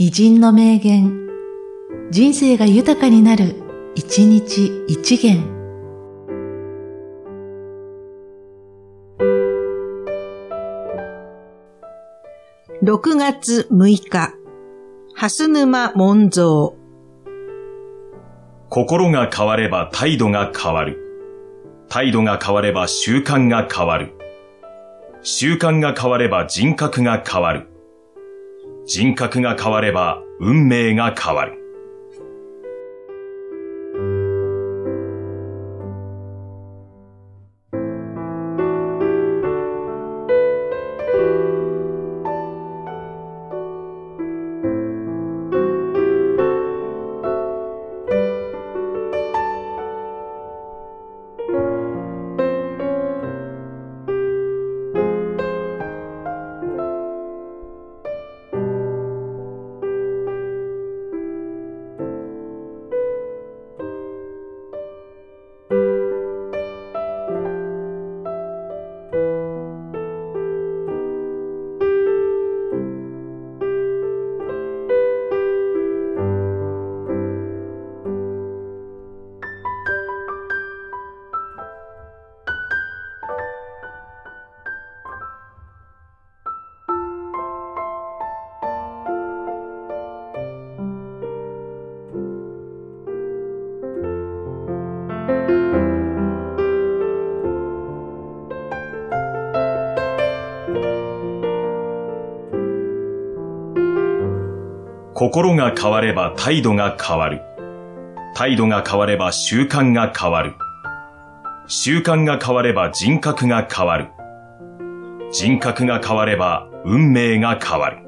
偉人の名言、人生が豊かになる、一日一元。6月6日、蓮沼門蔵。心が変われば態度が変わる。態度が変われば習慣が変わる。習慣が変われば人格が変わる。人格が変われば運命が変わる。心が変われば態度が変わる。態度が変われば習慣が変わる。習慣が変われば人格が変わる。人格が変われば運命が変わる。